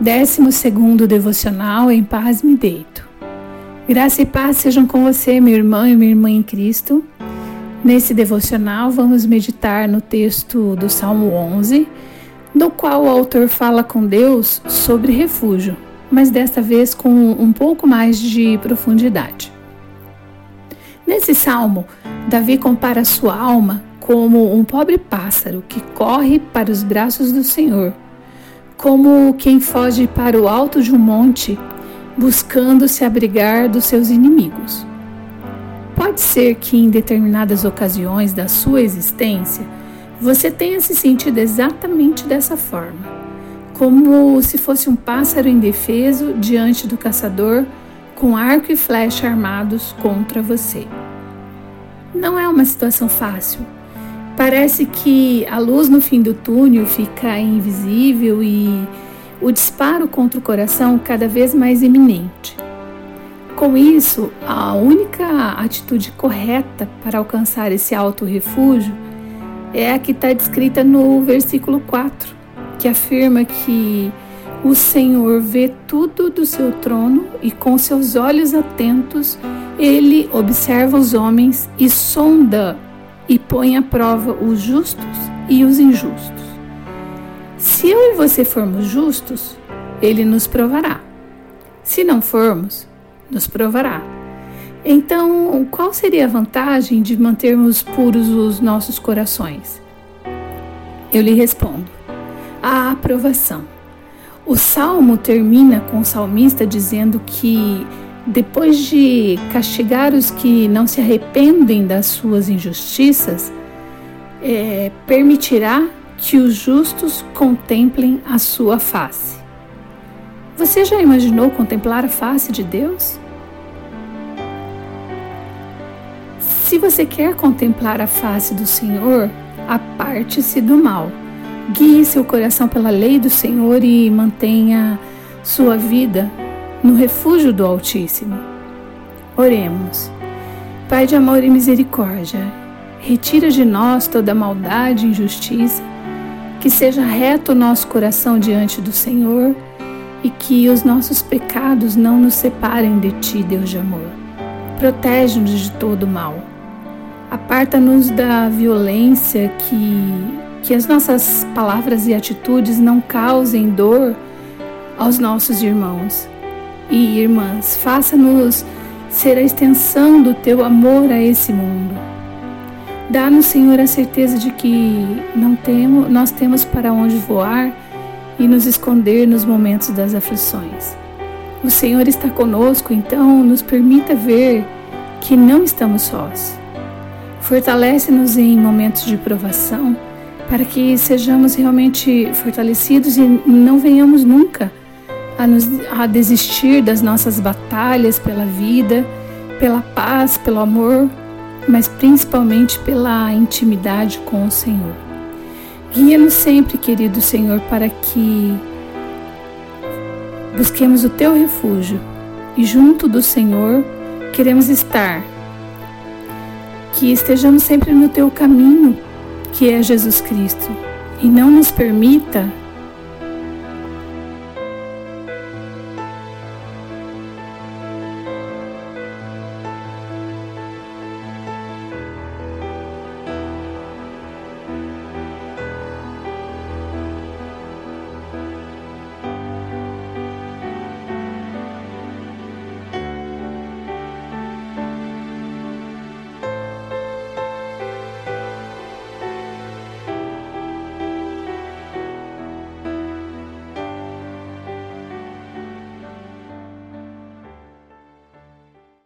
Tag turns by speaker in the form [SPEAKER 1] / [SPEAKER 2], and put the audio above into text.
[SPEAKER 1] Décimo segundo devocional em paz me deito. Graça e paz sejam com você, meu irmão e minha irmã em Cristo. Nesse devocional vamos meditar no texto do Salmo 11, no qual o autor fala com Deus sobre refúgio, mas desta vez com um pouco mais de profundidade. Nesse salmo, Davi compara sua alma como um pobre pássaro que corre para os braços do Senhor como quem foge para o alto de um monte, buscando se abrigar dos seus inimigos. Pode ser que em determinadas ocasiões da sua existência você tenha se sentido exatamente dessa forma, como se fosse um pássaro indefeso diante do caçador com arco e flecha armados contra você. Não é uma situação fácil Parece que a luz no fim do túnel fica invisível e o disparo contra o coração cada vez mais iminente. Com isso, a única atitude correta para alcançar esse alto refúgio é a que está descrita no versículo 4, que afirma que o Senhor vê tudo do seu trono e com seus olhos atentos ele observa os homens e sonda e põe à prova os justos e os injustos. Se eu e você formos justos, ele nos provará. Se não formos, nos provará. Então, qual seria a vantagem de mantermos puros os nossos corações? Eu lhe respondo: a aprovação. O salmo termina com o salmista dizendo que depois de castigar os que não se arrependem das suas injustiças, é, permitirá que os justos contemplem a sua face. Você já imaginou contemplar a face de Deus? Se você quer contemplar a face do Senhor, aparte-se do mal. Guie seu coração pela lei do Senhor e mantenha sua vida no refúgio do Altíssimo. Oremos. Pai de amor e misericórdia, retira de nós toda maldade e injustiça, que seja reto o nosso coração diante do Senhor e que os nossos pecados não nos separem de Ti, Deus de amor. Protege-nos de todo mal. Aparta-nos da violência, que, que as nossas palavras e atitudes não causem dor aos nossos irmãos e irmãs, faça-nos ser a extensão do teu amor a esse mundo. Dá-nos, Senhor, a certeza de que não temos, nós temos para onde voar e nos esconder nos momentos das aflições. O Senhor está conosco, então nos permita ver que não estamos sós. Fortalece-nos em momentos de provação, para que sejamos realmente fortalecidos e não venhamos nunca a, nos, a desistir das nossas batalhas pela vida, pela paz, pelo amor, mas principalmente pela intimidade com o Senhor. Guia-nos sempre, querido Senhor, para que busquemos o teu refúgio e junto do Senhor queremos estar. Que estejamos sempre no teu caminho, que é Jesus Cristo, e não nos permita